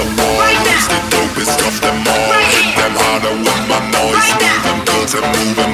the wall. Right it's the dopest of them all. Right Hit them harder with my noise. Right move them, girls, and move them.